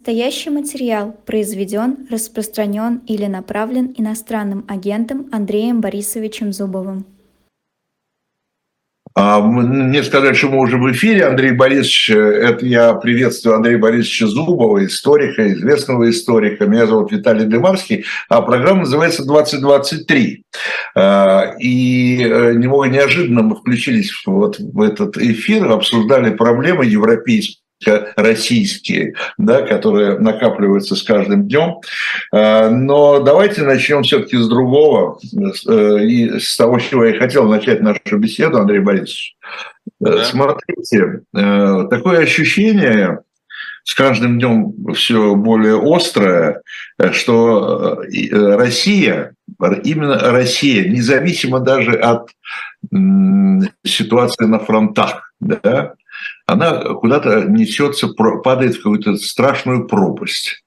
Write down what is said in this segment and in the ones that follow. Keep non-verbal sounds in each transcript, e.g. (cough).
Настоящий материал произведен, распространен или направлен иностранным агентом Андреем Борисовичем Зубовым. А, мне сказали, что мы уже в эфире. Андрей Борисович, э, это я приветствую Андрея Борисовича Зубова, историка, известного историка. Меня зовут Виталий Дымарский, а программа называется «2023». А, и э, немного неожиданно мы включились вот в этот эфир, обсуждали проблемы европейские российские, да, которые накапливаются с каждым днем. А, но давайте начнем все-таки с другого, э, и с того, с чего я хотел начать нашу беседу, Андрей Борисович. Э, да. Смотрите, э, такое ощущение, с каждым днем все более острое, что Россия, именно Россия, независимо даже от ситуации на фронтах, да, она куда-то несется, падает в какую-то страшную пропасть.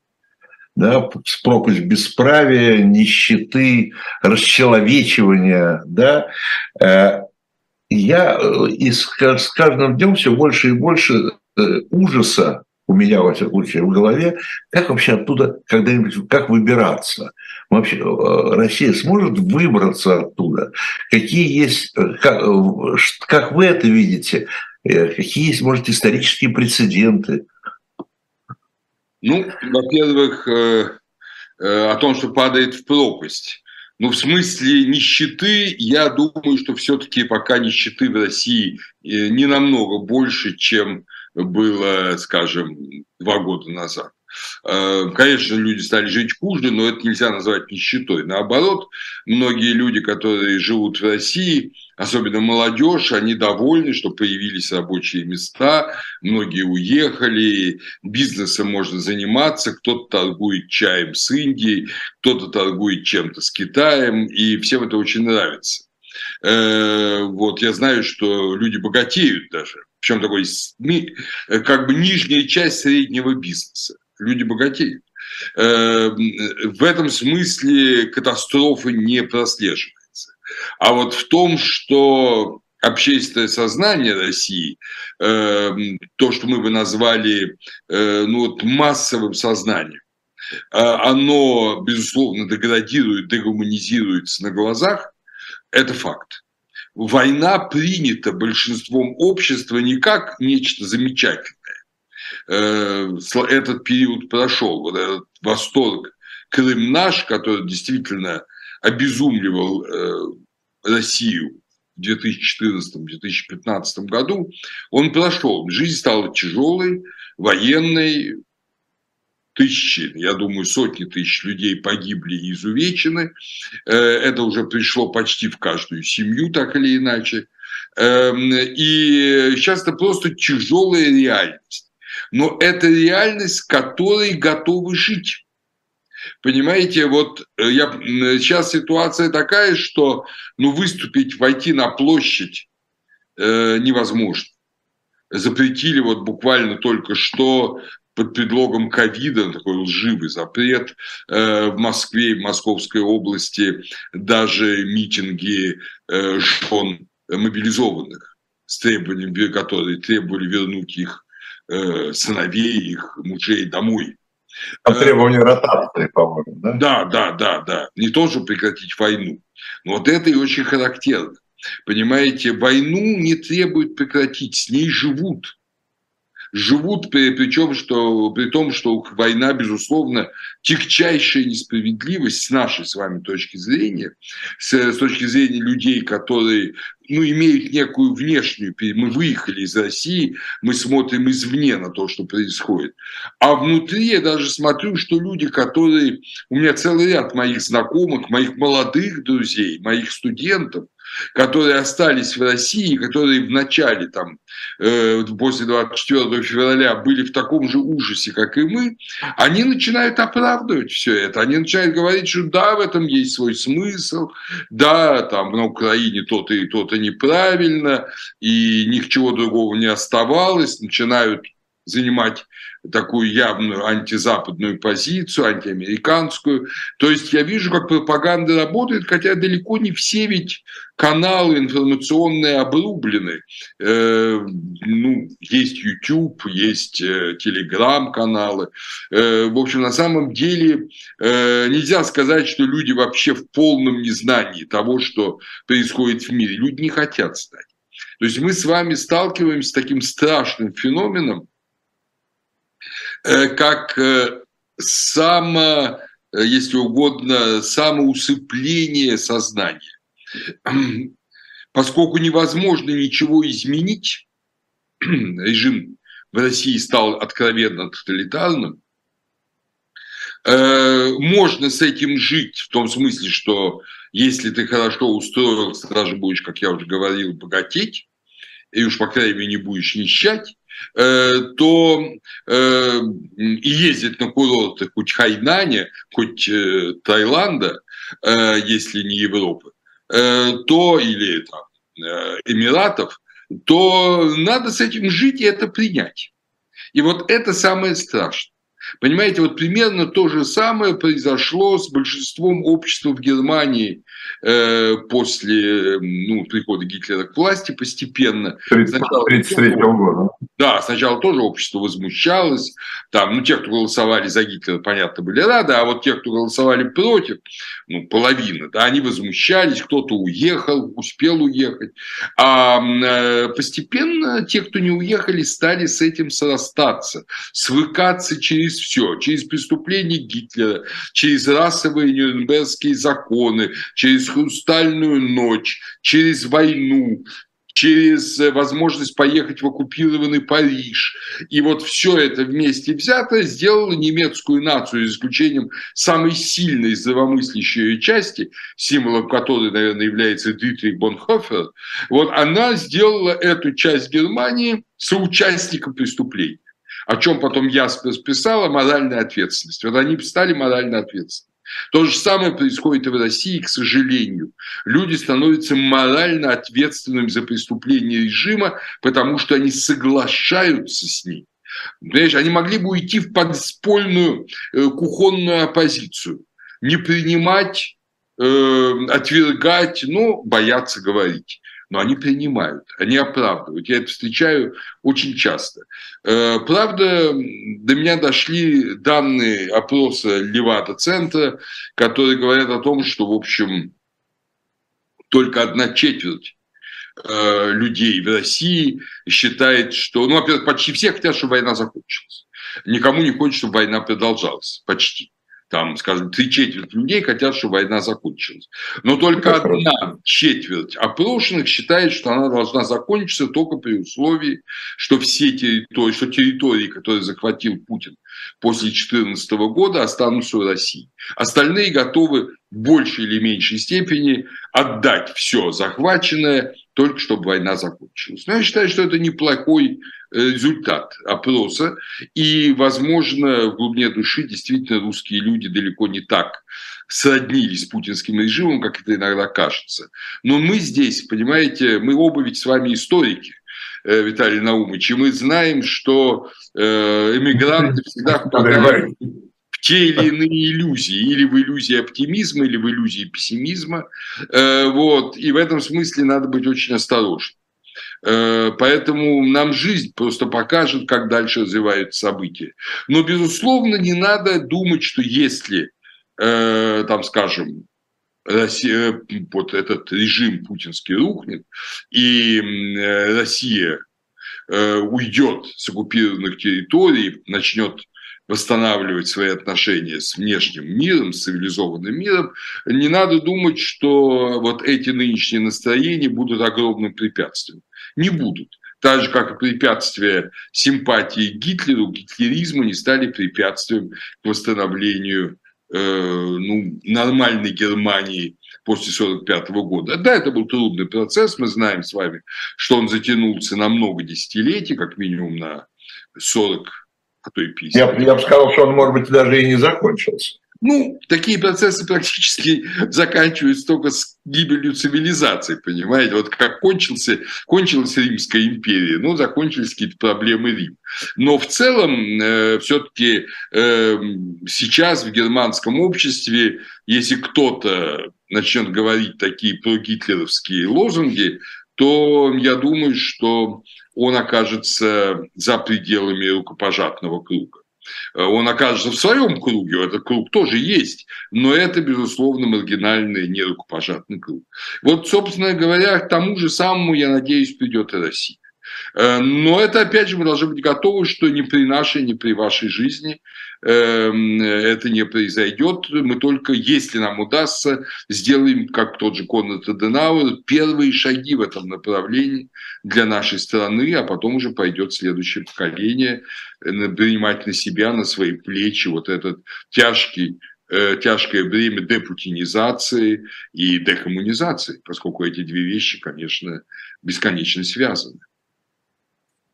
Да, пропасть бесправия, нищеты, расчеловечивания. Да. Э, я э, и с каждым днем все больше и больше э, ужаса у меня, во всяком случае, в голове, как вообще оттуда когда-нибудь, как выбираться? Вообще, Россия сможет выбраться оттуда? Какие есть, как, как вы это видите? Э, какие есть, может, исторические прецеденты? Ну, во-первых, э, э, о том, что падает в пропасть. Ну, в смысле нищеты, я думаю, что все-таки пока нищеты в России не намного больше, чем было, скажем, два года назад. Конечно, люди стали жить хуже, но это нельзя назвать нищетой. Наоборот, многие люди, которые живут в России, особенно молодежь, они довольны, что появились рабочие места, многие уехали, бизнесом можно заниматься, кто-то торгует чаем с Индией, кто-то торгует чем-то с Китаем, и всем это очень нравится. Э, вот я знаю, что люди богатеют даже, причем такой как бы нижняя часть среднего бизнеса. Люди богатеют. Э, в этом смысле катастрофы не прослеживаются. А вот в том, что общественное сознание России, э, то, что мы бы назвали э, ну, вот массовым сознанием, э, оно, безусловно, деградирует, дегуманизируется на глазах, это факт. Война принята большинством общества не как нечто замечательное. Э, этот период прошел, вот этот восторг Крым наш, который действительно обезумливал Россию в 2014-2015 году, он прошел. Жизнь стала тяжелой, военной, тысячи, я думаю, сотни тысяч людей погибли и изувечены. Э, это уже пришло почти в каждую семью, так или иначе. Эм, и сейчас это просто тяжелая реальность. Но это реальность, которой готовы жить. Понимаете, вот э, я, сейчас ситуация такая, что ну, выступить, войти на площадь э, невозможно. Запретили вот буквально только что под предлогом ковида, такой лживый запрет э, в Москве и в Московской области даже митинги э, жен мобилизованных с требованием, которые требовали вернуть их э, сыновей, их мужей домой. По требованию ротации, по-моему, да? Да, да, да, да. Не то, чтобы прекратить войну. Но вот это и очень характерно. Понимаете, войну не требуют прекратить, с ней живут живут, при, причем, что, при том, что война, безусловно, тягчайшая несправедливость с нашей с вами точки зрения, с, с точки зрения людей, которые ну, имеют некую внешнюю, мы выехали из России, мы смотрим извне на то, что происходит. А внутри я даже смотрю, что люди, которые, у меня целый ряд моих знакомых, моих молодых друзей, моих студентов, которые остались в России, которые в начале, там, э, после 24 февраля были в таком же ужасе, как и мы, они начинают оправдывать все это. Они начинают говорить, что да, в этом есть свой смысл, да, там на Украине то-то и то-то неправильно, и ни к чего другого не оставалось, начинают занимать такую явную антизападную позицию, антиамериканскую. То есть я вижу, как пропаганда работает, хотя далеко не все ведь каналы информационные обрублены. Э, ну, есть YouTube, есть э, телеграм-каналы. Э, в общем, на самом деле э, нельзя сказать, что люди вообще в полном незнании того, что происходит в мире. Люди не хотят знать. То есть мы с вами сталкиваемся с таким страшным феноменом, как э, само, э, если угодно, самоусыпление сознания. Поскольку невозможно ничего изменить, (clears throat) режим в России стал откровенно тоталитарным, можно с этим жить в том смысле, что если ты хорошо устроился, даже будешь, как я уже говорил, богатеть, и уж, по крайней мере, не будешь нищать, э, то э, и ездить на курорты хоть Хайнане, хоть э, Таиланда, если не Европы, то или там, Эмиратов, то надо с этим жить и это принять. И вот это самое страшное. Понимаете, вот примерно то же самое произошло с большинством общества в Германии э, после ну, прихода Гитлера к власти постепенно. 1933 года. Да, сначала тоже общество возмущалось. Там, ну, те, кто голосовали за Гитлера, понятно, были рады, а вот те, кто голосовали против, ну, половина, да, они возмущались, кто-то уехал, успел уехать. А э, постепенно те, кто не уехали, стали с этим срастаться, свыкаться через все, через преступления Гитлера, через расовые нюрнбергские законы, через хрустальную ночь, через войну, через э, возможность поехать в оккупированный Париж. И вот все это вместе взято сделало немецкую нацию, за исключением самой сильной здравомыслящей части, символом которой, наверное, является Дитрих Бонхофер, вот она сделала эту часть Германии соучастником преступлений. О чем потом Яспер писала, моральная ответственность. Вот они стали морально ответственными. То же самое происходит и в России, к сожалению. Люди становятся морально ответственными за преступление режима, потому что они соглашаются с ним. Понимаешь, они могли бы уйти в подспольную э, кухонную оппозицию, не принимать, э, отвергать, но бояться говорить но они принимают, они оправдывают. Я это встречаю очень часто. Э, правда, до меня дошли данные опроса Левада-центра, которые говорят о том, что, в общем, только одна четверть э, людей в России считает, что, ну, во-первых, почти все хотят, чтобы война закончилась. Никому не хочется, чтобы война продолжалась, почти там, скажем, три четверти людей хотят, чтобы война закончилась. Но только одна четверть опрошенных считает, что она должна закончиться только при условии, что все территории, что территории, которые захватил Путин после 2014 года, останутся в России. Остальные готовы в большей или меньшей степени отдать все захваченное, только чтобы война закончилась. Но я считаю, что это неплохой результат опроса. И, возможно, в глубине души действительно русские люди далеко не так сроднились с путинским режимом, как это иногда кажется. Но мы здесь, понимаете, мы оба ведь с вами историки, э, Виталий Наумович, и мы знаем, что э, эмигранты всегда впадают те или иные иллюзии, или в иллюзии оптимизма, или в иллюзии пессимизма. Э, вот. И в этом смысле надо быть очень осторожным. Э, поэтому нам жизнь просто покажет, как дальше развиваются события. Но, безусловно, не надо думать, что если, э, там, скажем, Россия, вот этот режим путинский рухнет, и Россия уйдет с оккупированных территорий, начнет восстанавливать свои отношения с внешним миром, с цивилизованным миром, не надо думать, что вот эти нынешние настроения будут огромным препятствием не будут. Так же, как и препятствия симпатии к Гитлеру, гитлеризму не стали препятствием к восстановлению э, ну, нормальной Германии после 1945 года. Да, это был трудный процесс, мы знаем с вами, что он затянулся на много десятилетий, как минимум на 40, а то и 50. Я, я бы сказал, что он, может быть, даже и не закончился. Ну, такие процессы практически (laughs) заканчиваются только с гибелью цивилизации, понимаете? Вот как кончился, кончилась Римская империя, ну, закончились какие-то проблемы Рима. Но в целом э, все-таки э, сейчас в германском обществе, если кто-то начнет говорить такие прогитлеровские лозунги, то я думаю, что он окажется за пределами рукопожатного круга. Э, он окажется в своем круге, этот круг тоже есть, но это, безусловно, маргинальный, нерукопожатный круг. Вот, собственно говоря, к тому же самому, я надеюсь, придет и Россия. Э, но это, опять же, мы должны быть готовы, что ни при нашей, ни при вашей жизни эм, это не произойдет. Мы только, если нам удастся, сделаем, как тот же Конрад Аденауэр, первые шаги в этом направлении для нашей страны, а потом уже пойдет следующее поколение э, принимать на себя, на свои плечи вот этот тяжкий э, тяжкое бремя депутинизации и декоммунизации, поскольку эти две вещи, конечно, бесконечно связаны.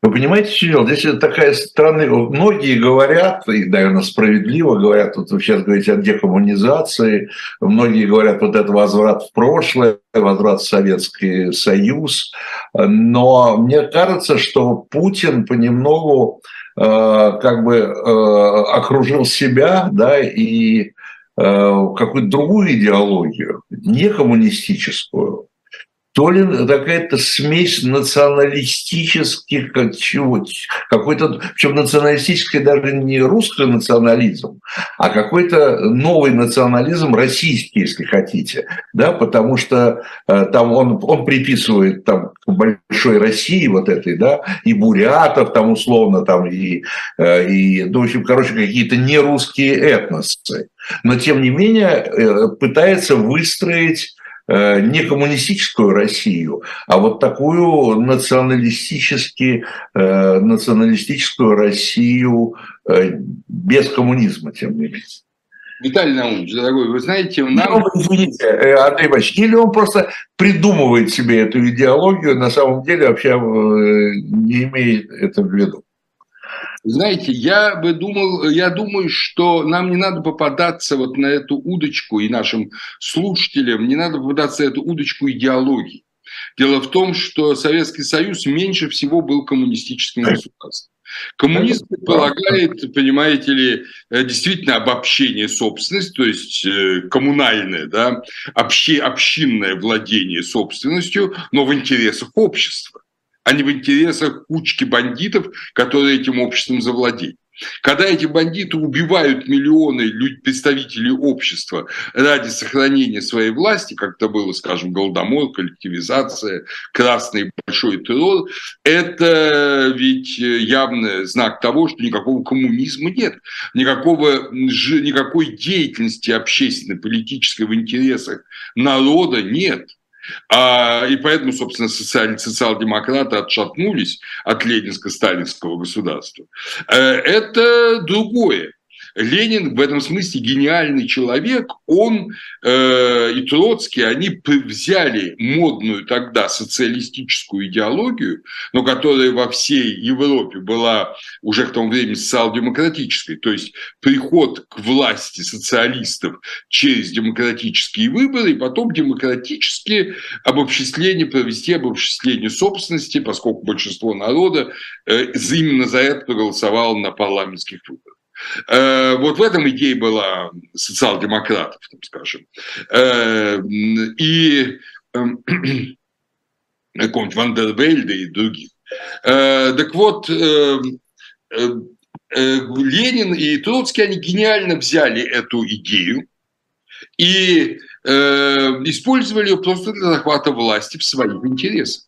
Вы понимаете, что дело? Здесь такая странная... Многие говорят, и, наверное, справедливо говорят, вот вы сейчас говорите о декоммунизации, многие говорят, вот это возврат в прошлое, возврат в Советский Союз, но мне кажется, что Путин понемногу э, как бы э, окружил себя, да, и э, какую-то другую идеологию, не коммунистическую, то ли какая-то смесь националистических чего какой-то, причем националистический даже не русский национализм, а какой-то новый национализм российский, если хотите, да, потому что э, там он, он приписывает там большой России вот этой, да, и бурятов там условно там, и, э, и ну, в общем, короче, какие-то нерусские этносы. Но, тем не менее, э, пытается выстроить не коммунистическую Россию, а вот такую националистически, э, националистическую Россию э, без коммунизма, тем не менее. Виталий Наумович, дорогой, вы знаете, нам... извините, Андрей Иванович, или он просто придумывает себе эту идеологию, на самом деле вообще не имеет это в виду? Знаете, я бы думал, я думаю, что нам не надо попадаться вот на эту удочку, и нашим слушателям не надо попадаться на эту удочку идеологии. Дело в том, что Советский Союз меньше всего был коммунистическим (laughs) государством. Коммунизм предполагает, понимаете ли, э, действительно обобщение собственности, то есть э, коммунальное, да, обще, общинное владение собственностью, но в интересах общества а не в интересах кучки бандитов, которые этим обществом завладели. Когда эти бандиты убивают миллионы представителей общества ради сохранения своей власти, как это было, скажем, Голодомор, коллективизация, красный большой террор, это ведь явный знак того, что никакого коммунизма нет, никакого, никакой деятельности общественной, политической в интересах народа нет. А, и поэтому, собственно, социаль, социал-демократы отшатнулись от ленинско-сталинского государства. Э, это другое. Ленин в этом смысле гениальный человек, он э, и Троцкий, они взяли модную тогда социалистическую идеологию, но которая во всей Европе была уже к тому времени социал-демократической, то есть приход к власти социалистов через демократические выборы, и потом демократические обобществления, провести обобществление собственности, поскольку большинство народа э, именно за это проголосовало на парламентских выборах. Э, вот в этом идея была социал-демократов, скажем. Э, и эм, (clears throat) какого-нибудь Вандервельда и других. Э, так вот, Ленин и Троцкий, они гениально взяли эту идею и использовали ее просто для захвата власти в своих интересах.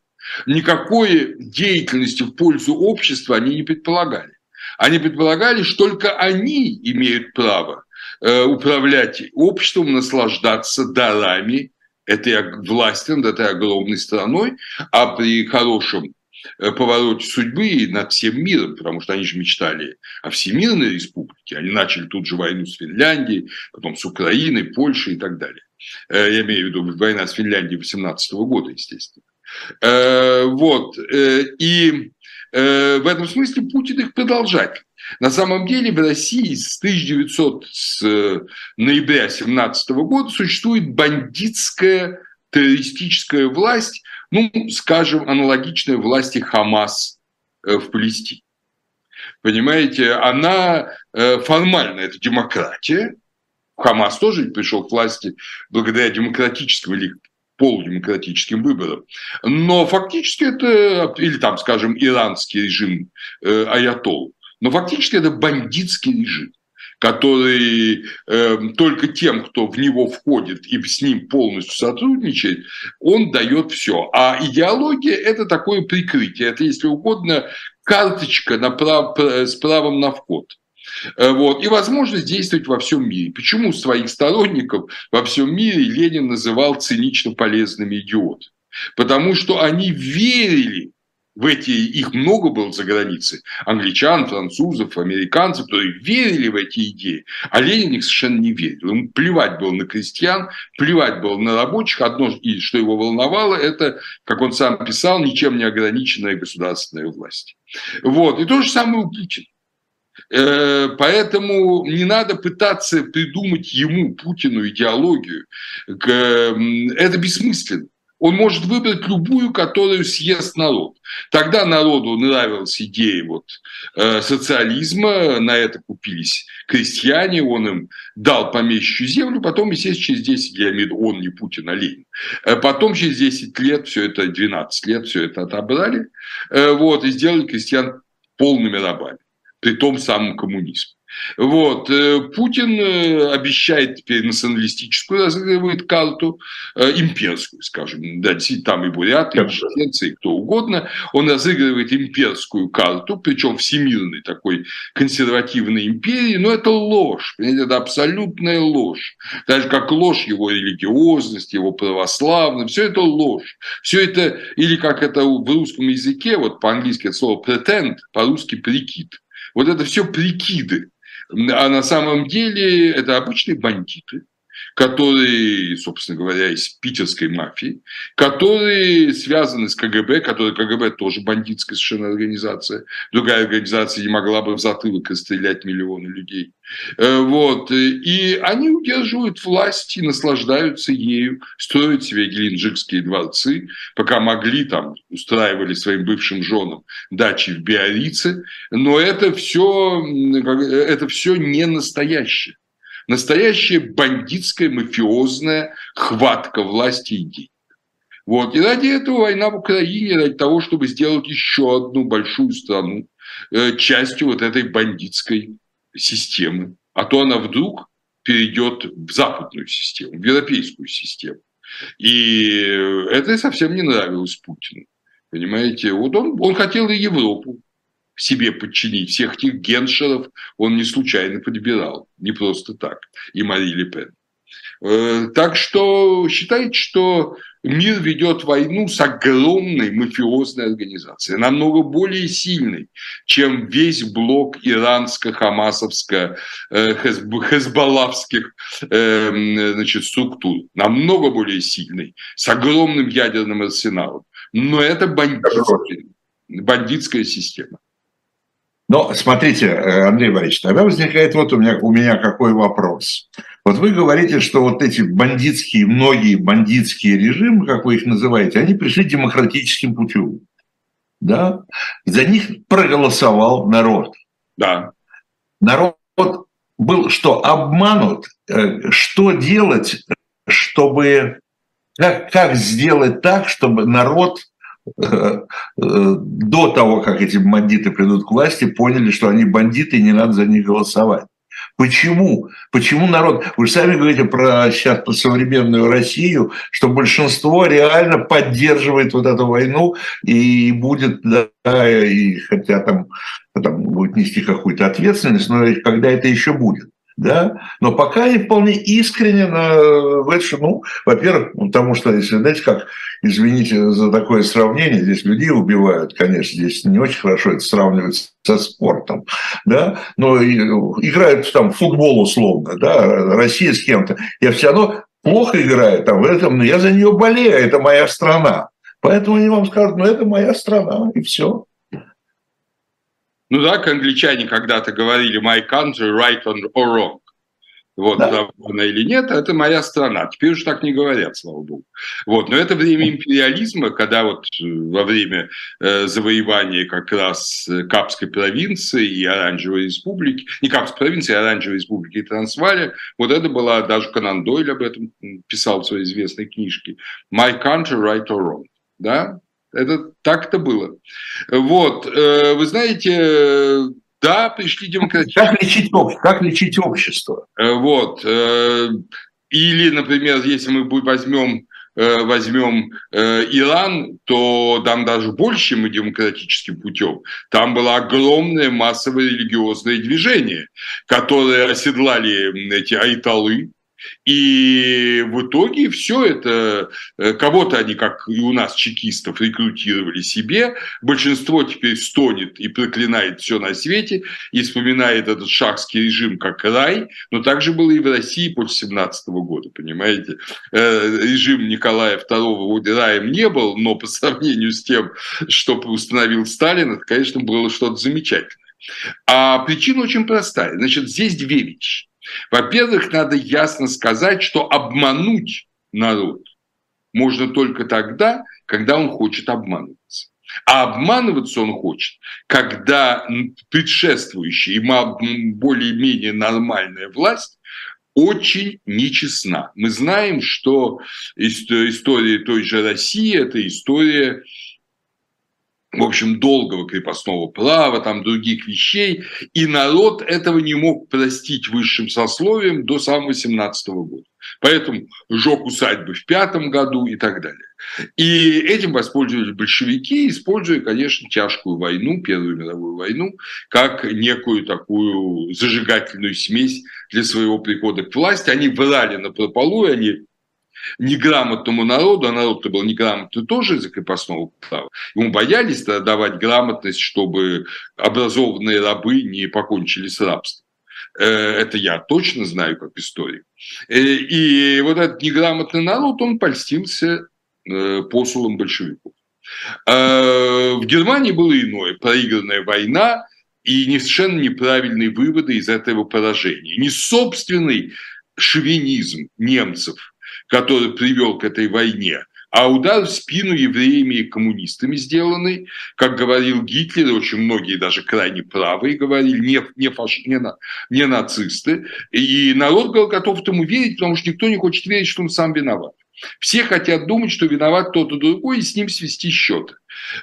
Никакой деятельности в пользу общества они не предполагали. Они предполагали, что только они имеют право э, управлять обществом, наслаждаться дарами этой власти над этой огромной страной, а при хорошем э, повороте судьбы над всем миром, потому что они же мечтали о всемирной республике. Они начали тут же войну с Финляндией, потом с Украиной, Польшей и так далее. Э, я имею в виду война с Финляндией 18 года, естественно. Вот. И в этом смысле Путин их продолжатель. На самом деле в России с 1900 с э, ноября 2017 года существует бандитская террористическая власть, ну, скажем, аналогичная власти Хамас э, в Палестине. Понимаете, она э, формально это демократия. Хамас тоже пришел к власти благодаря демократическим или полудемократическим выборам. Но фактически это, или там, скажем, иранский режим э, Аятол, но фактически это бандитский режим который э, только тем, кто в него входит и с ним полностью сотрудничает, он дает все. А идеология – это такое прикрытие, это, если угодно, карточка на прав, с правом на вход. Э, вот. И возможность действовать во всем мире. Почему своих сторонников во всем мире Ленин называл цинично полезными идиотами? Потому что они верили в эти, их много было за границей, англичан, французов, американцев, которые верили в эти идеи, а Ленин их совершенно не верил. Ему плевать было на крестьян, плевать было на рабочих. Одно, и что его волновало, это, как он сам писал, ничем не ограниченная государственная власть. Вот. И то же самое у Путина. Э, поэтому не надо пытаться придумать ему, Путину, идеологию. Это бессмысленно. Он может выбрать любую, которую съест народ. Тогда народу нравилась идея вот, э, социализма, на это купились крестьяне, он им дал помещичью землю, потом, естественно, через 10 лет, я имею в виду, он не Путин, а Ленин, э, потом через 10 лет, все это, 12 лет, все это отобрали, э, вот, и сделали крестьян полными рабами, при том самом коммунизме. Вот. Э, Путин э, обещает теперь националистическую, разыгрывает карту, э, имперскую, скажем, да, там и буряты, и чеченцы, и кто угодно. Он разыгрывает имперскую карту, причем всемирной такой консервативной империи, но это ложь, понимаете, это абсолютная ложь. Так же, как ложь его религиозность, его православность, все это ложь. Все это, или как это в русском языке, вот по-английски это слово pretend, по-русски прикид. Вот это все прикиды. А на самом деле это обычные бандиты, которые, собственно говоря, из питерской мафии, которые связаны с КГБ, которые КГБ тоже бандитская совершенно организация. Другая организация не могла бы в затылок расстрелять миллионы людей. Э, вот. И они удерживают власть и наслаждаются ею, строят себе геленджикские дворцы, пока могли, там, устраивали своим бывшим женам дачи в Биорице. Но это все, это все не настоящее. Настоящая бандитская, мафиозная хватка власти и. Вот. И ради этого война в Украине, ради того, чтобы сделать еще одну большую страну э, частью вот этой бандитской системы. А то она вдруг перейдет в западную систему, в европейскую систему. И это совсем не нравилось Путину. Понимаете, вот он, он хотел и Европу себе подчинить. Всех этих геншеров он не случайно подбирал, не просто так, и Мари Ле Пен. Э, так что считайте, что мир ведет войну с огромной мафиозной организацией, намного более сильной, чем весь блок иранско-хамасовско-хезболлавских э, э, значит, структур. Намного более сильной, с огромным ядерным арсеналом. Но это бандитская, бандитская система. Но смотрите, э, Андрей Борисович, тогда возникает вот у меня, у меня какой вопрос. Вот вы говорите, что вот эти бандитские, многие бандитские режимы, как вы их называете, они пришли демократическим путем. Да? За них проголосовал народ. Да. Народ был что, обманут? Э, что делать, чтобы... Как, как сделать так, чтобы народ до того, как эти бандиты придут к власти, поняли, что они бандиты, и не надо за них голосовать. Почему? Почему народ... Вы же сами говорите про сейчас про современную Россию, что большинство реально поддерживает вот эту войну и будет, да, и хотя там, там будет нести какую-то ответственность, но когда это еще будет да, но пока они вполне искренне в это, ну, во-первых, потому что, если, знаете, как, извините за такое сравнение, здесь людей убивают, конечно, здесь не очень хорошо это сравнивать со спортом, да, но играют там в футбол условно, да, Россия с кем-то, я все равно плохо играю там в этом, но я за нее болею, это моя страна. Поэтому они вам скажут, ну это моя страна, и все. Ну да, как англичане когда-то говорили «my country, right or wrong». Вот, да. она или нет, это моя страна. Теперь уже так не говорят, слава богу. Вот, но это время империализма, когда вот э, во время э, завоевания как раз э, Капской провинции и Оранжевой республики, не Капской провинции, а Оранжевой республики и Трансваля, вот это была, даже Конан Дойль об этом писал в своей известной книжке, «My country, right or wrong». Да, это так это было. Вот, э, вы знаете, да, пришли демократические... Как лечить, как лечить общество? Э, вот. Э, или, например, если мы возьмем возьмем Иран, то там даже больше, и демократическим путем. Там было огромное массовое религиозное движение, которое оседлали эти айталы, и в итоге все это, э, кого-то они, как и у нас, чекистов, рекрутировали себе. Большинство теперь стонет и проклинает все на свете, и вспоминает этот шахский режим как рай. Но так же было и в России после 17 года, понимаете. Э, режим Николая II раем не был, но по сравнению с тем, что установил Сталин, это, конечно, было что-то замечательное. А причина очень простая. Значит, здесь две вещи. Во-первых, надо ясно сказать, что обмануть народ можно только тогда, когда он хочет обманываться. А обманываться он хочет, когда предшествующая и более-менее нормальная власть очень нечестна. Мы знаем, что история той же России – это история в общем, долгого крепостного права, там других вещей, и народ этого не мог простить высшим сословием до самого 17 года. Поэтому сжег усадьбы в пятом году и так далее. И этим воспользовались большевики, используя, конечно, тяжкую войну, Первую мировую войну, как некую такую зажигательную смесь для своего прихода к власти. Они врали на прополу, они неграмотному народу, а народ-то был неграмотный тоже из-за крепостного права, ему боялись давать грамотность, чтобы образованные рабы не покончили с рабством. Э, это я точно знаю как историк. Э, и вот этот неграмотный народ, он польстился э, посулом большевиков. В Германии было иное. Проигранная война и совершенно неправильные выводы из этого поражения. Не собственный шовинизм немцев – который привел к этой войне, а удар в спину евреями и коммунистами сделанный, как говорил Гитлер, очень многие даже крайне правые говорили, не, не, фаш, не, на, не нацисты, и народ был готов этому верить, потому что никто не хочет верить, что он сам виноват. Все хотят думать, что виноват кто-то другой, и с ним свести счеты.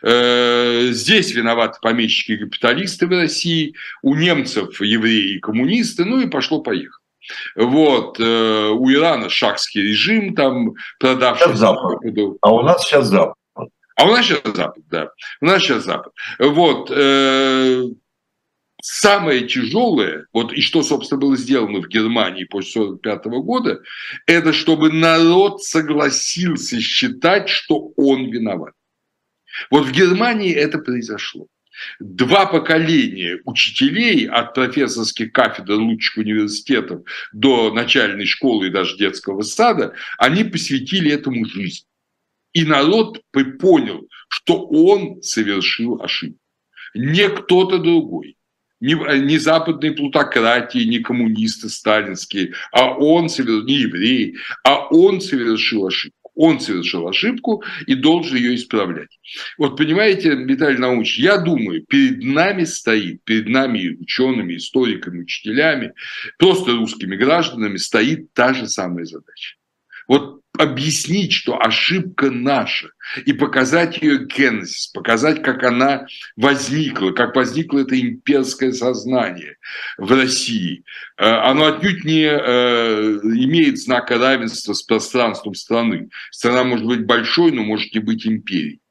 Э, здесь виноваты помещики и капиталисты в России, у немцев евреи и коммунисты, ну и пошло-поехало. Вот, э, у Ирана шахский режим, там продавший... Запад. А у нас сейчас Запад. А у нас сейчас Запад, да. У нас сейчас Запад. Вот, э, самое тяжелое, вот и что, собственно, было сделано в Германии после 1945 года, это чтобы народ согласился считать, что он виноват. Вот в Германии это произошло два поколения учителей от профессорских кафедр лучших университетов до начальной школы и даже детского сада, они посвятили этому жизнь. И народ понял, что он совершил ошибку. Не кто-то другой. Не, не западные плутократии, не коммунисты сталинские, а он совершил, не евреи, а он совершил ошибку. Он совершил ошибку и должен ее исправлять. Вот понимаете, Виталий Наумович, я думаю, перед нами стоит, перед нами учеными, историками, учителями, просто русскими гражданами стоит та же самая задача. Вот объяснить, что ошибка наша, и показать ее генезис, показать, как она возникла, как возникло это имперское сознание в России. Э, оно отнюдь не э, имеет знака равенства с пространством страны. Страна может быть большой, но может не быть империей.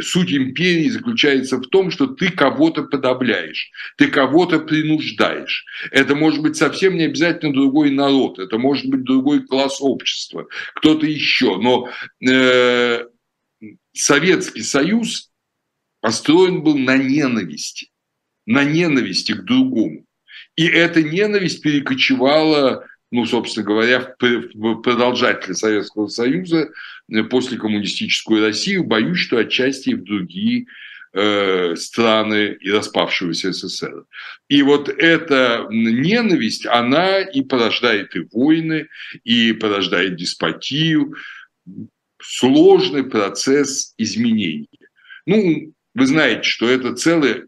Суть империи заключается в том, что ты кого-то подавляешь, ты кого-то принуждаешь. Это может быть совсем не обязательно другой народ, это может быть другой класс общества, кто-то еще. Но э, Советский Союз построен был на ненависти, на ненависти к другому. И эта ненависть перекочевала ну, собственно говоря, в продолжатели Советского Союза э, после коммунистическую Россию, боюсь, что отчасти и в другие э, страны и распавшегося СССР. И вот эта ненависть, она и порождает и войны, и порождает деспотию, сложный процесс изменений. Ну, вы знаете, что это целый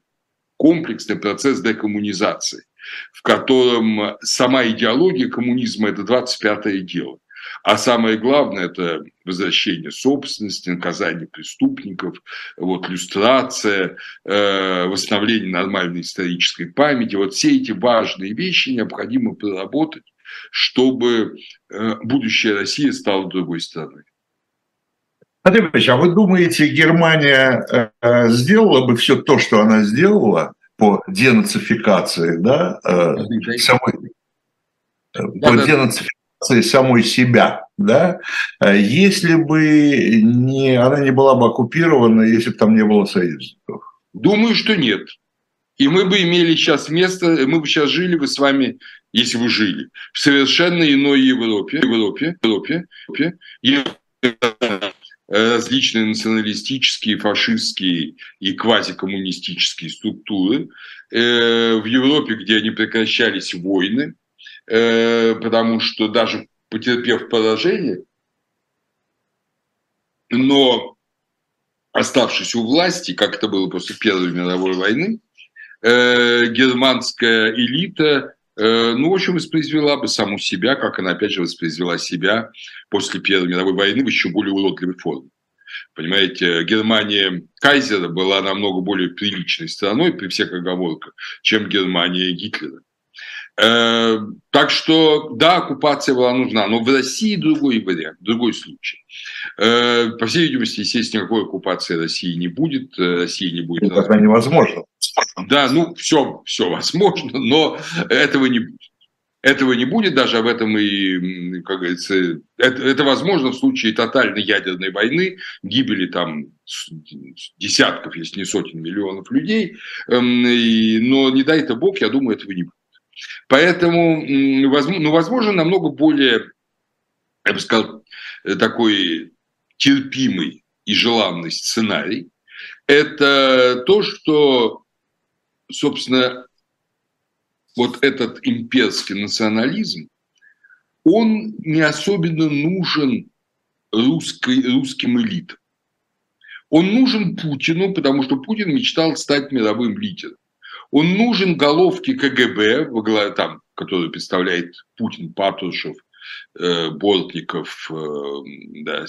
комплексный процесс декоммунизации, в котором сама идеология коммунизма – это 25-е дело. А самое главное – это возвращение собственности, наказание преступников, вот, люстрация, э, восстановление нормальной исторической памяти. Вот все эти важные вещи необходимо проработать, чтобы э, будущее России стало другой страной. Андрей Ильич, а вы думаете, Германия э, э, сделала бы все то, что она сделала по денацификации, да, э, самой, да, по да. денацификации самой себя, да, если бы не, она не была бы оккупирована, если бы там не было союзников? Думаю, что нет. И мы бы имели сейчас место, мы бы сейчас жили бы с вами, если вы жили, в совершенно иной Европе, Европе, Европе, Европе различные националистические, фашистские и квазикоммунистические структуры. Э, в Европе, где они прекращались войны, э, потому что даже потерпев поражение, но оставшись у власти, как это было после Первой мировой войны, э, германская элита ну, в общем, воспроизвела бы саму себя, как она, опять же, воспроизвела себя после Первой мировой войны в еще более уродливой форме. Понимаете, Германия Кайзера была намного более приличной страной при всех оговорках, чем Германия Гитлера. Э, так что, да, оккупация была нужна, но в России другой вариант, другой случай. Э, по всей видимости, естественно, никакой оккупации России не будет, России не будет. Это невозможно. Да, ну, все, все возможно, но этого не будет. Этого не будет, даже об этом и, как говорится, это, это возможно в случае тотальной ядерной войны, гибели там десятков, если не сотен миллионов людей, эм, но не дай это Бог, я думаю, этого не будет. Поэтому, ну, возможно, намного более, я бы сказал, такой терпимый и желанный сценарий, это то, что собственно, вот этот имперский национализм, он не особенно нужен русской, русским элитам. Он нужен Путину, потому что Путин мечтал стать мировым лидером. Он нужен головке КГБ, там, которую представляет Путин, Патрушев – Э, Бортников, э, да,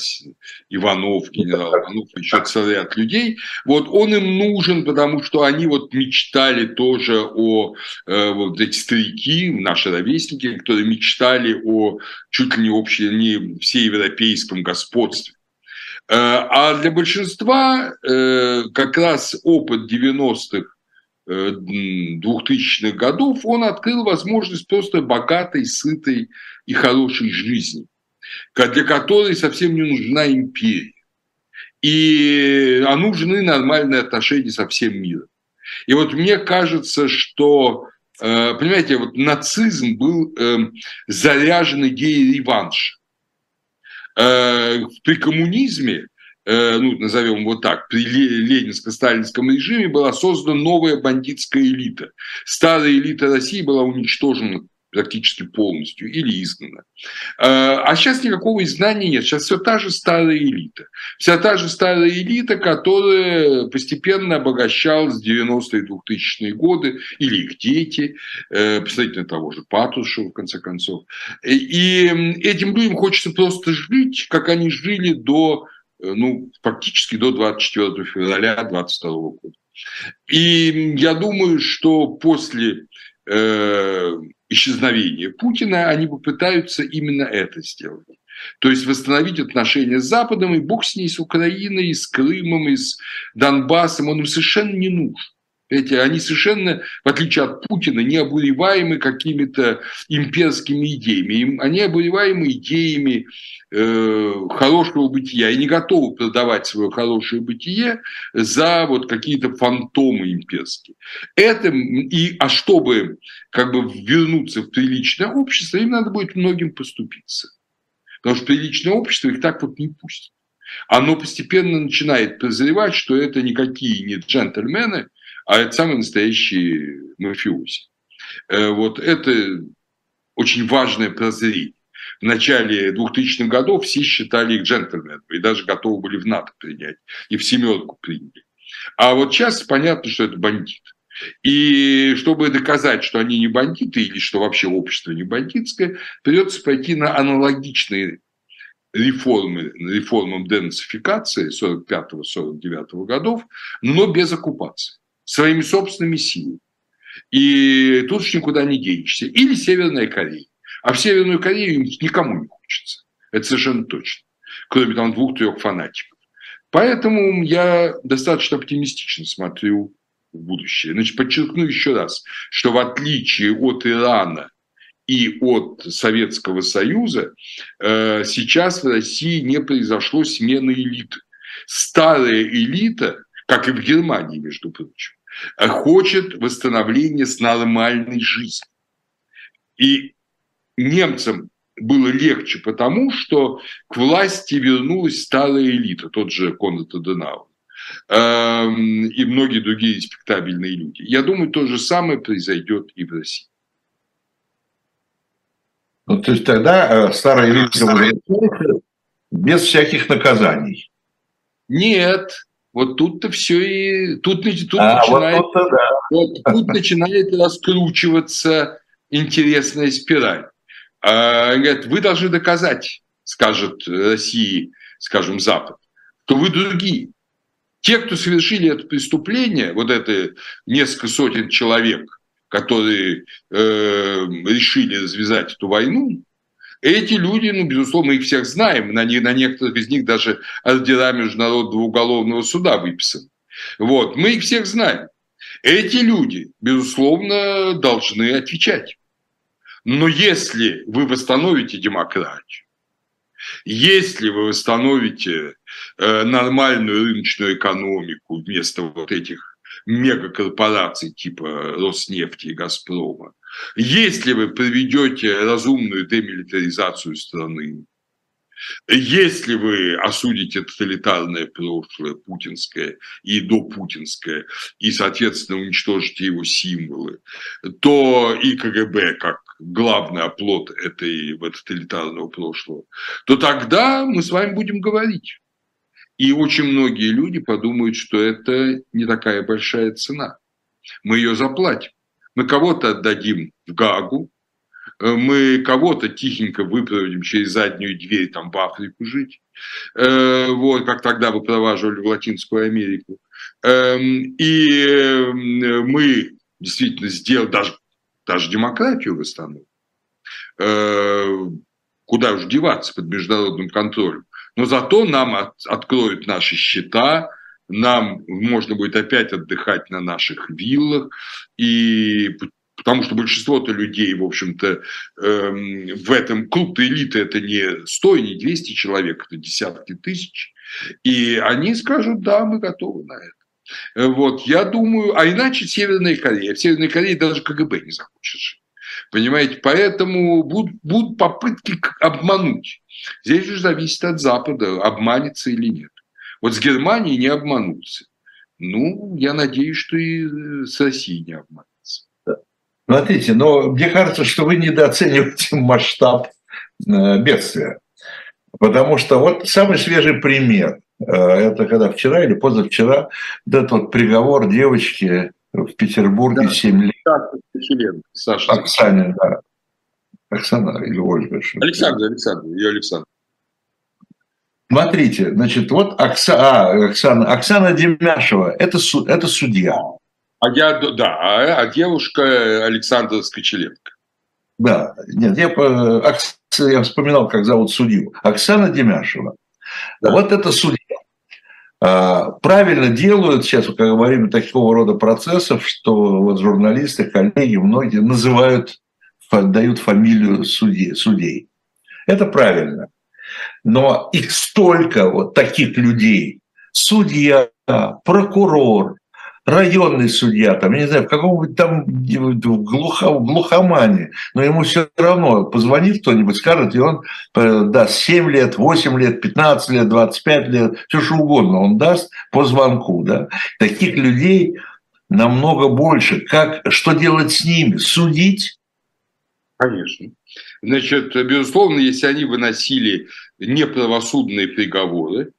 Иванов, генерал Иванов, еще целый ряд людей. Вот он им нужен, потому что они вот мечтали тоже о, э, вот эти старики, наши ровесники, которые мечтали о чуть ли не общем, не всеевропейском господстве. А для большинства как раз опыт 90-х 2000-х годов, он открыл возможность просто богатой, сытой и хорошей жизни, для которой совсем не нужна империя. И а нужны нормальные отношения со всем миром. И вот мне кажется, что, э, понимаете, вот нацизм был эм, заряжен идеей реванша. Э, при коммунизме Э, ну, назовем вот так, при ленинско-сталинском режиме была создана новая бандитская элита. Старая элита России была уничтожена практически полностью или изгнана. Э, а сейчас никакого изгнания нет. Сейчас все та же старая элита. Вся та же старая элита, которая постепенно обогащалась в 90-е 2000-е годы, или их дети, э, представители того же Патрушева, в конце концов. И этим людям хочется просто жить, как они жили до Э, ну, фактически до 24 февраля 2022 года. И я думаю, что после э, исчезновения Путина они попытаются именно это сделать. То есть восстановить отношения с Западом, и бог с ней, с Украиной, и с Крымом, и с Донбассом, он им совершенно не нужен. Эти, они совершенно, в отличие от Путина, не обуреваемы какими-то имперскими идеями. Они обуреваемы идеями э, хорошего бытия и не готовы продавать свое хорошее бытие за вот какие-то фантомы имперские. Это, и, а чтобы как бы вернуться в приличное общество, им надо будет многим поступиться. Потому что приличное общество их так вот не пустит. оно постепенно начинает подозревать, что это никакие не джентльмены, а это самые настоящие мафиози. Э, вот это очень важное прозрение. В начале 2000-х годов все считали их джентльменами и даже готовы были в НАТО принять, и в семерку приняли. А вот сейчас понятно, что это бандит. И чтобы доказать, что они не бандиты или что вообще общество не бандитское, придется пойти на аналогичные реформы, реформам денацификации 45-49 годов, но без оккупации, своими собственными силами. И тут уж никуда не денешься. Или Северная Корея. А в Северную Корею никому не хочется. Это совершенно точно. Кроме там двух-трех фанатиков. Поэтому я достаточно оптимистично смотрю в будущее. Значит, подчеркну еще раз, что в отличие от Ирана и от Советского Союза, э, сейчас в России не произошло смены элиты. Старая элита, как и в Германии, между прочим, хочет восстановления с нормальной жизнью. И немцам было легче потому, что к власти вернулась старая элита, тот же Конрад Аденауэр эм, и многие другие респектабельные люди. Я думаю, то же самое произойдет и в России. Ну, то есть тогда э, старая элита без всяких наказаний. Нет, вот тут-то все и тут, тут а, начинает, вот, да. вот тут начинает раскручиваться интересная спираль. А, говорят, вы должны доказать, скажет России, скажем, Запад, что вы другие. Те, кто совершили это преступление, вот это несколько сотен человек, которые э, решили развязать эту войну, эти люди, ну, безусловно, их всех знаем, на, на некоторых из них даже ордера Международного уголовного суда выписаны. Вот, мы их всех знаем. Эти люди, безусловно, должны отвечать. Но если вы восстановите демократию, если вы восстановите э, нормальную рыночную экономику вместо вот этих мегакорпораций типа Роснефти и Газпрома, если вы проведете разумную демилитаризацию страны, если вы осудите тоталитарное прошлое, путинское и допутинское, и, соответственно, уничтожите его символы, то и КГБ как главный оплот этой тоталитарного прошлого, то тогда мы с вами будем говорить. И очень многие люди подумают, что это не такая большая цена. Мы ее заплатим. Мы кого-то отдадим в Гагу, Э, мы кого-то тихенько выпроводим через заднюю дверь там в Африку жить, э, вот, как тогда выпроваживали в Латинскую Америку. Эм, и эм, мы действительно сделаем даже, даже демократию восстановим. Э, куда уж деваться под международным контролем. Но зато нам от, откроют наши счета, нам можно будет опять отдыхать на наших виллах, и потому что большинство-то людей, в общем-то, эм, в этом клуб элиты это не 100 не 200 человек, это десятки тысяч. И они скажут, да, мы готовы на это. Вот, я думаю, а иначе Северная Корея. В Северной Корее даже КГБ не захочет жить. Понимаете, поэтому будут, будут попытки обмануть. Здесь уже зависит от Запада, обманется или нет. Вот с Германией не обманутся. Ну, я надеюсь, что и э, с Россией не обманут. Смотрите, но мне кажется, что вы недооцениваете (laughs) масштаб э, бедствия. Потому что вот самый свежий пример, э, это когда вчера или позавчера, вот этот вот приговор девочки в Петербурге да, 7 лет. Саша. Оксане, да. Оксана или Ольга. Александр, Александр, ее Александр. Смотрите, значит, вот Окса, а, Оксана, Оксана Демяшева, это, это судья. А я, да, а, а девушка Александра Скочеленко. Да, нет, я, я вспоминал, как зовут судью. Оксана Демяшева. Да. Вот это судья. А, правильно делают сейчас, во время такого рода процессов, что вот журналисты, коллеги, многие называют, дают фамилию судей. судей. Это правильно. Но их столько вот таких людей. Судья, прокурор, районный судья, там, я не знаю, в каком-нибудь там в, глухо, в глухомане, но ему все равно позвонит кто-нибудь, скажет, и он э, даст 7 лет, 8 лет, 15 лет, 25 лет, все что угодно он даст по звонку. Да? Таких людей намного больше. Как, что делать с ними? Судить? Конечно. Значит, безусловно, если они выносили неправосудные приговоры,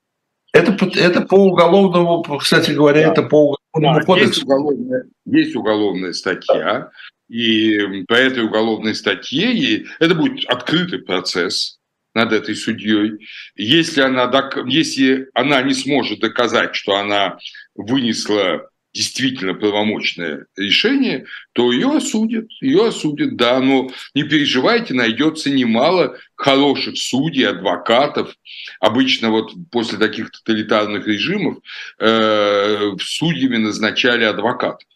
это, это по уголовному, кстати говоря, да. это по уголовному да, кодексу. Есть уголовная, есть уголовная статья, и по этой уголовной статье и это будет открытый процесс над этой судьей. Если она, если она не сможет доказать, что она вынесла действительно правомочное решение, то ее осудят, ее осудят, да, но не переживайте, найдется немало хороших судей, адвокатов. Обычно вот после таких тоталитарных режимов э, судьями назначали адвокатов.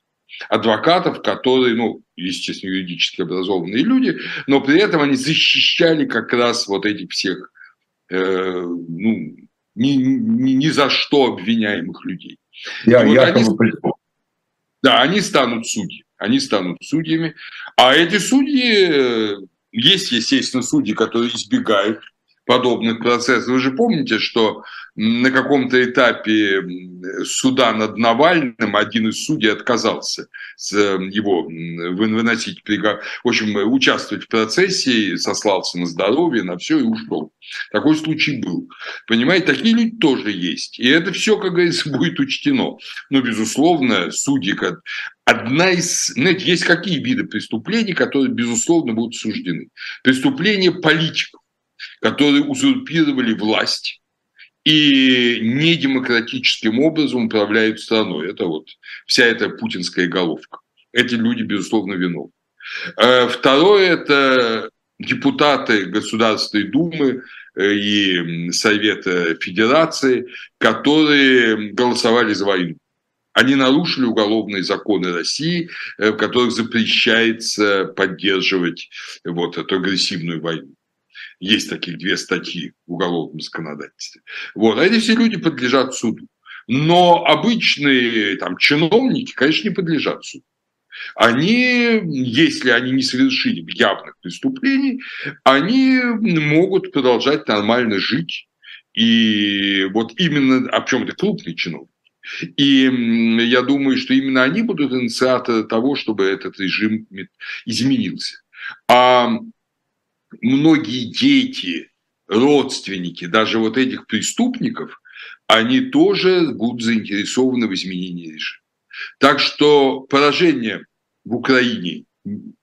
Адвокатов, которые, ну, естественно, юридически образованные люди, но при этом они защищали как раз вот этих всех, э, ну, ни, ни, ни за что обвиняемых людей. Я, вот якобы они, Да, они станут судьями. Они станут судьями. А эти судьи, э, есть, естественно, судьи, которые избегают подобных процессов. Вы же помните, что на каком-то этапе суда над Навальным один из судей отказался с его выносить приговор, в общем, участвовать в процессе, сослался на здоровье, на все и ушел. Такой случай был. Понимаете, такие люди тоже есть. И это все, как говорится, (laughs) будет учтено. Но, безусловно, судьи, одна из... Знаете, есть какие виды преступлений, которые, безусловно, будут суждены? Преступления политиков которые узурпировали власть и недемократическим образом управляют страной. Это вот вся эта путинская головка. Эти люди, безусловно, виновны. Э, второе – это депутаты Государственной Думы э, и Совета Федерации, которые голосовали за войну. Они нарушили уголовные законы России, э, в которых запрещается поддерживать вот эту агрессивную войну. Есть таких две статьи в уголовном законодательстве. Вот. А эти все люди подлежат суду. Но обычные там, чиновники, конечно, не подлежат суду. Они, если они не совершили явных преступлений, они могут продолжать нормально жить. И вот именно, о чем это крупный чиновник. И я думаю, что именно они будут инициаторы того, чтобы этот режим изменился. А многие дети, родственники, даже вот этих преступников, они тоже будут заинтересованы в изменении режима. Так что поражение в Украине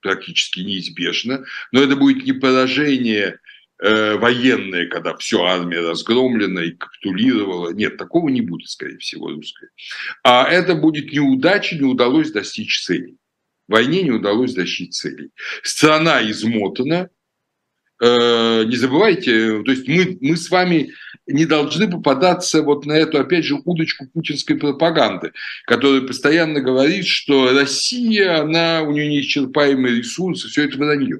практически неизбежно, но это будет не поражение э, военное, когда все, армия разгромлена и капитулировала. Нет, такого не будет, скорее всего, русской. А это будет неудача, не удалось достичь целей. Войне не удалось достичь целей. Страна измотана, не забывайте, то есть мы, мы с вами не должны попадаться вот на эту, опять же, удочку путинской пропаганды, которая постоянно говорит, что Россия, она, у нее неисчерпаемые ресурсы, все это вранье.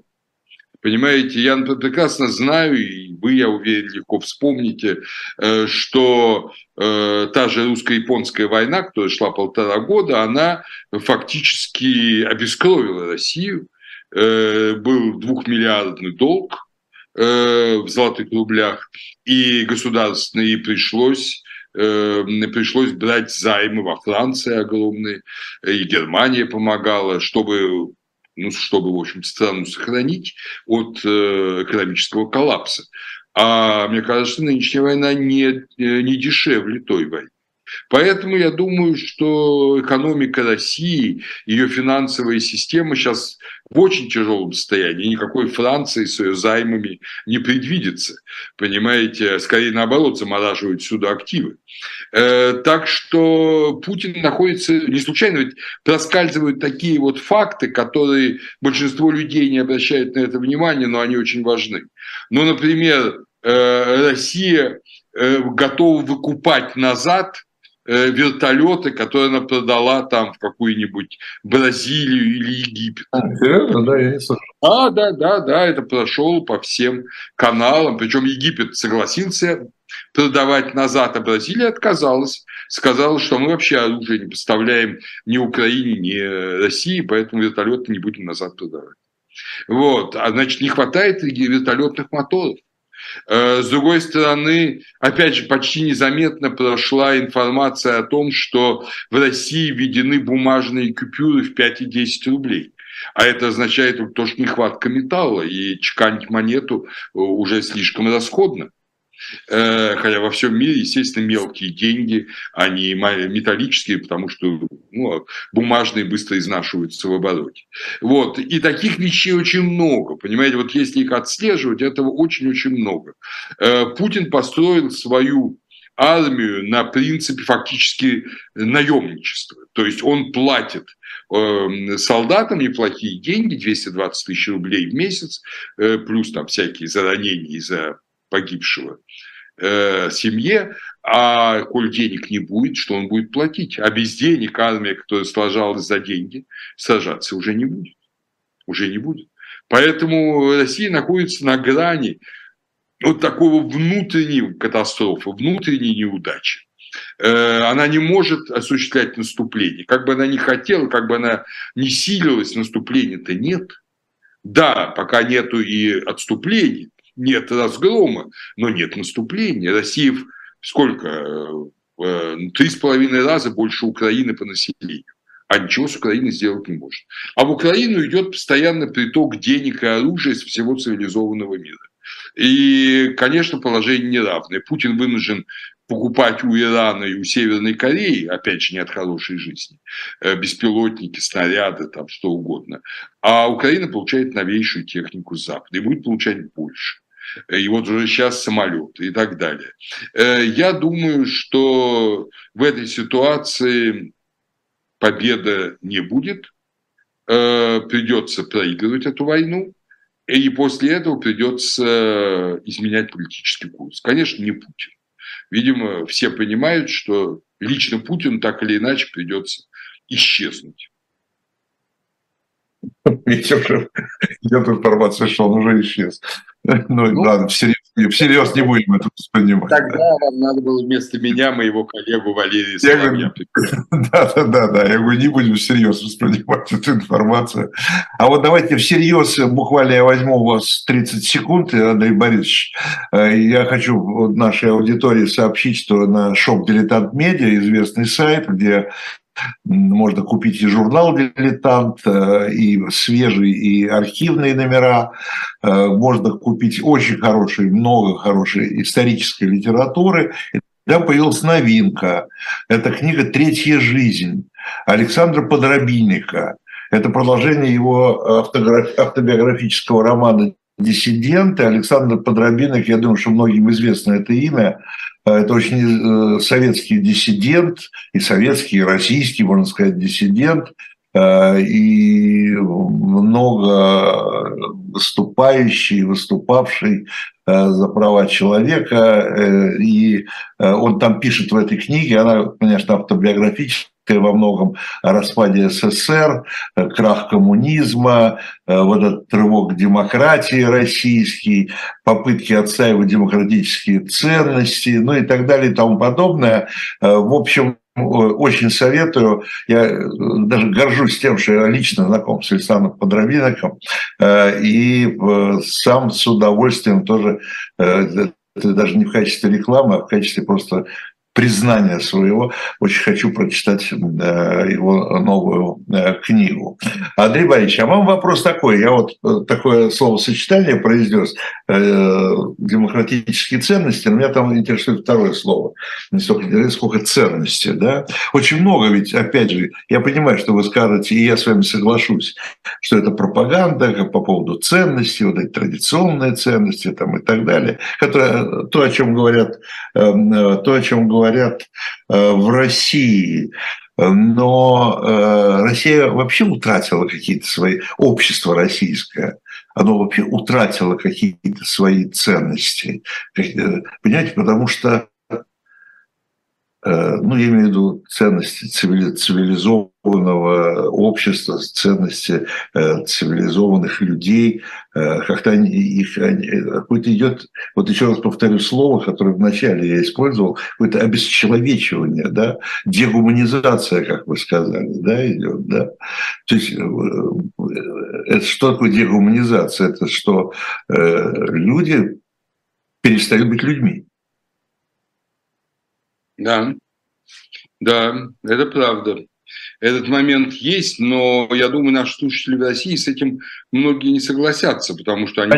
Понимаете, я прекрасно знаю, и вы, я уверен, легко вспомните, э, что э, та же русско-японская война, которая шла полтора года, она фактически обескровила Россию. Был двухмиллиардный долг, Э, в золотых рублях, и государственные, пришлось э, пришлось брать займы во Франции огромные, и Германия помогала, чтобы ну, чтобы, в общем, страну сохранить от э, экономического коллапса. А мне кажется, нынешняя война не, не дешевле той войны. Поэтому я думаю, что экономика России, ее финансовая система сейчас в очень тяжелом состоянии. Никакой Франции с ее займами не предвидится. Понимаете, скорее наоборот, замораживают сюда активы. Э, так что Путин находится, не случайно ведь проскальзывают такие вот факты, которые большинство людей не обращают на это внимания, но они очень важны. Ну, например, э, Россия э, готова выкупать назад вертолеты, которые она продала там в какую-нибудь Бразилию или Египет. А, да, я не слышал. А, да, да, да, это прошел по всем каналам. Причем Египет согласился продавать назад, а Бразилия отказалась. Сказала, что мы вообще оружие не поставляем ни Украине, ни России, поэтому вертолеты не будем назад продавать. Вот. А значит, не хватает вертолетных моторов. Э, с другой стороны, опять же, почти незаметно прошла информация о том, что в России введены бумажные купюры в 5 и 10 рублей. А это означает то, что нехватка металла, и чеканить монету э, уже слишком расходно. Э, хотя во всем мире, естественно, мелкие деньги, они металлические, потому что ну, бумажные быстро изнашиваются в обороте. Вот. И таких вещей очень много. Понимаете, вот если их отслеживать, этого очень-очень много. Э, Путин построил свою армию на принципе фактически наемничества. То есть он платит э, солдатам неплохие деньги, 220 тысяч рублей в месяц, плюс там всякие за ранения и за погибшего э, семье, а коль денег не будет, что он будет платить? А без денег армия, которая сложалась за деньги, сажаться уже не будет. Уже не будет. Поэтому Россия находится на грани вот такого внутреннего катастрофы, внутренней неудачи. Э, она не может осуществлять наступление. Как бы она ни хотела, как бы она ни силилась, наступления-то нет. Да, пока нету и отступлений, нет разгрома, но нет наступления. Россия сколько? Э, три с половиной раза больше Украины по населению. А ничего с Украиной сделать не может. А в Украину идет постоянно приток денег и оружия из всего цивилизованного мира. И, конечно, положение неравное. Путин вынужден покупать у Ирана и у Северной Кореи, опять же, не от хорошей жизни, э, беспилотники, снаряды, там что угодно. А Украина получает новейшую технику с Запада и будет получать больше и вот уже сейчас самолеты и так далее. Э, я думаю, что в этой ситуации победа не будет, э, придется проигрывать эту войну, и после этого придется изменять политический курс. Конечно, не Путин. Видимо, все понимают, что лично Путин так или иначе придется исчезнуть. Уже идет информация, что он уже исчез. Ну, ну ладно, всерьез, всерьез не будем это воспринимать. Тогда вам надо было вместо меня моего коллегу Валерия Соловья. (laughs) Да, да, да, да. Я говорю, не будем всерьез воспринимать эту информацию. А вот давайте всерьез, буквально я возьму у вас 30 секунд, Андрей Борисович. Э, я хочу нашей аудитории сообщить, что на шоп Дилетант Медиа, известный сайт, где можно купить и журнал «Дилетант», э, и свежие, и архивные номера. Э, можно купить очень хорошие, много хорошей исторической литературы. И там появилась новинка. Это книга «Третья жизнь» Александра Подробинника. Это продолжение его автобиографического романа «Диссиденты». Александр Подробинок, я думаю, что многим известно это имя, это очень э, советский диссидент, и советский, и российский, можно сказать, диссидент, а, и много выступающий, выступавший э, за права человека. Э, и он там пишет в этой книге, она, конечно, автобиографическая, во многом распаде СССР, крах коммунизма, вот этот рывок демократии российский, попытки отстаивать демократические ценности, ну и так далее и тому подобное. В общем, очень советую. Я даже горжусь тем, что я лично знаком с Александром Подробиноком и сам с удовольствием тоже это даже не в качестве рекламы, а в качестве просто признания своего. Очень хочу прочитать э, его новую э, книгу. Андрей Борисович, а вам вопрос такой. Я вот э, такое словосочетание произнес демократические ценности, но меня там интересует второе слово. Не столько интересует, сколько ценности. Да? Очень много ведь, опять же, я понимаю, что вы скажете, и я с вами соглашусь, что это пропаганда по поводу ценностей, вот эти традиционные ценности там, и так далее, которые, то, о чем говорят, то, о чем говорят говорят э, в России. Но э, Россия вообще утратила какие-то свои, общество российское, оно вообще утратило какие-то свои ценности. Э, понимаете, потому что ну, я имею в виду ценности цивилизованного общества, ценности э, цивилизованных людей, э, как-то они, их, какой-то идет, вот еще раз повторю слово, которое вначале я использовал, какое-то обесчеловечивание, да, дегуманизация, как вы сказали, да, идет, да. То есть это что такое дегуманизация? Это что люди перестают быть людьми. Да, да, это правда. Этот момент есть, но я думаю, наши слушатели в России с этим многие не согласятся, потому что они,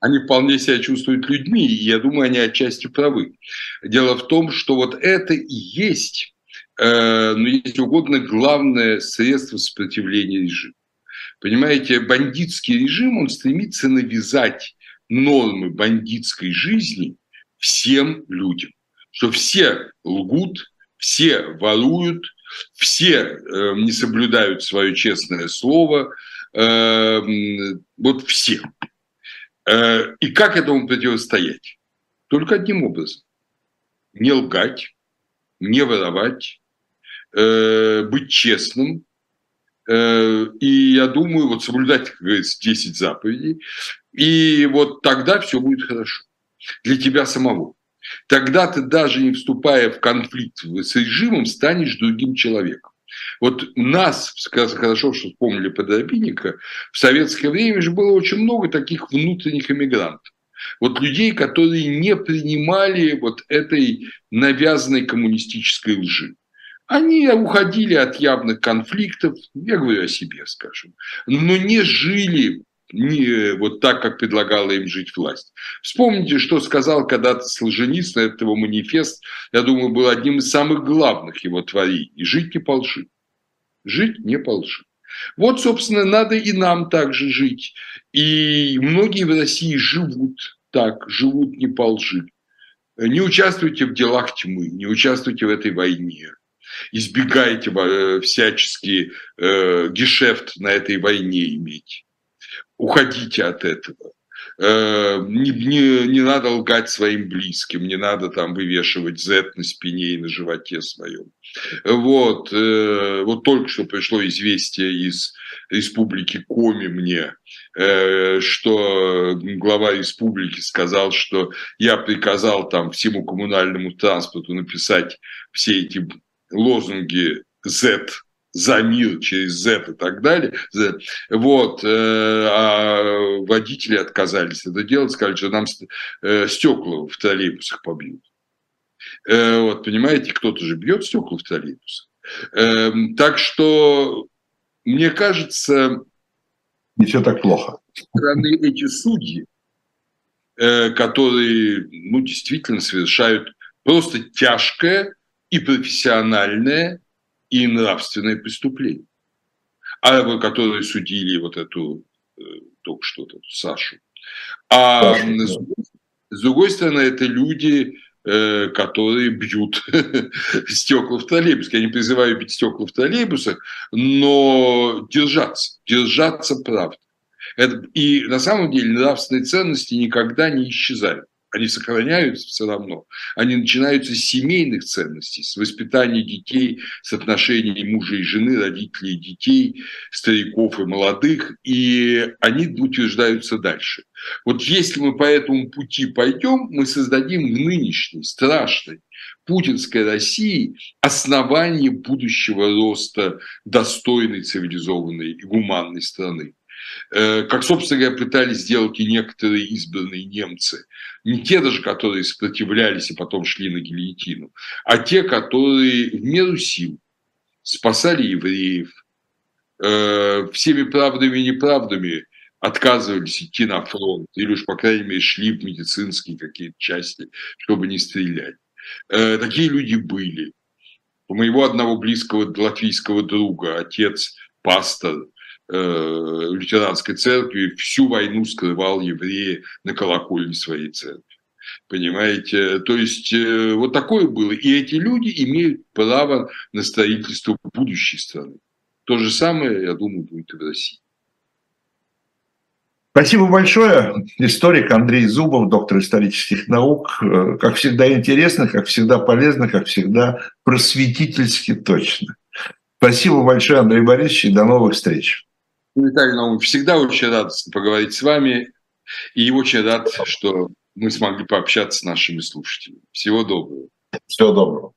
они вполне себя чувствуют людьми, и я думаю, они отчасти правы. Дело в том, что вот это и есть, э, ну, если угодно, главное средство сопротивления режиму. Понимаете, бандитский режим, он стремится навязать нормы бандитской жизни всем людям что все лгут, все воруют, все э, не соблюдают свое честное слово, э, вот все. Э, и как этому противостоять? Только одним образом. Не лгать, не воровать, э, быть честным. Э, и я думаю, вот соблюдать, как говорится, 10 заповедей. И вот тогда все будет хорошо. Для тебя самого. Тогда ты даже не вступая в конфликт с режимом, станешь другим человеком. Вот нас, хорошо, что вспомнили Подробинника, в советское время же было очень много таких внутренних эмигрантов. Вот людей, которые не принимали вот этой навязанной коммунистической лжи. Они уходили от явных конфликтов, я говорю о себе, скажем, но не жили не вот так, как предлагала им жить власть. Вспомните, что сказал когда-то Солженицын, это его манифест, я думаю, был одним из самых главных его творений. Жить не по Жить не по Вот, собственно, надо и нам также жить. И многие в России живут так, живут не по Не участвуйте в делах тьмы, не участвуйте в этой войне. Избегайте э, всячески э, гешефт на этой войне иметь уходите от этого. Э, не, не, не надо лгать своим близким, не надо там вывешивать Z на спине и на животе своем. Вот, э, вот только что пришло известие из республики Коми мне, э, что глава республики сказал, что я приказал там всему коммунальному транспорту написать все эти лозунги Z за мир через Z и так далее. Вот. Э, а водители отказались это делать, сказали, что нам э, стекла в троллейбусах побьют. Э, вот, понимаете, кто-то же бьет стекла в троллейбусах. Эм, так что, мне кажется... Не все так плохо. Стороны эти судьи, которые, ну, действительно совершают просто тяжкое и профессиональное и нравственное преступление. А которые судили вот эту э, только что -то, Сашу. А с, с другой стороны, это люди, э, которые бьют (laughs) стекла в троллейбусах. Я не призываю бить стекла в троллейбусах, но держаться, держаться правды. Это, и на самом деле нравственные ценности никогда не исчезают они сохраняются все равно. Они начинаются с семейных ценностей, с воспитания детей, с отношений мужа и жены, родителей и детей, стариков и молодых, и они утверждаются дальше. Вот если мы по этому пути пойдем, мы создадим в нынешней страшной путинской России основание будущего роста достойной, цивилизованной и гуманной страны. Э, как, собственно говоря, пытались сделать и некоторые избранные немцы. Не те даже, которые сопротивлялись и потом шли на гильотину, а те, которые в меру сил спасали евреев, э, всеми правдами и неправдами отказывались идти на фронт, или уж, по крайней мере, шли в медицинские какие-то части, чтобы не стрелять. Э, такие люди были. У моего одного близкого латвийского друга, отец, пастор – э, лютеранской церкви всю войну скрывал евреи на колокольне своей церкви. Понимаете? То есть э, вот такое было. И эти люди имеют право на строительство будущей страны. То же самое, я думаю, будет и в России. Спасибо большое. Историк Андрей Зубов, доктор исторических наук. Э, как всегда интересно, как всегда полезно, как всегда просветительски точно. Спасибо большое, Андрей Борисович, и до новых встреч. Виталий Наумович, всегда очень радостно поговорить с вами. И очень рад, что мы смогли пообщаться с нашими слушателями. Всего доброго. Всего доброго.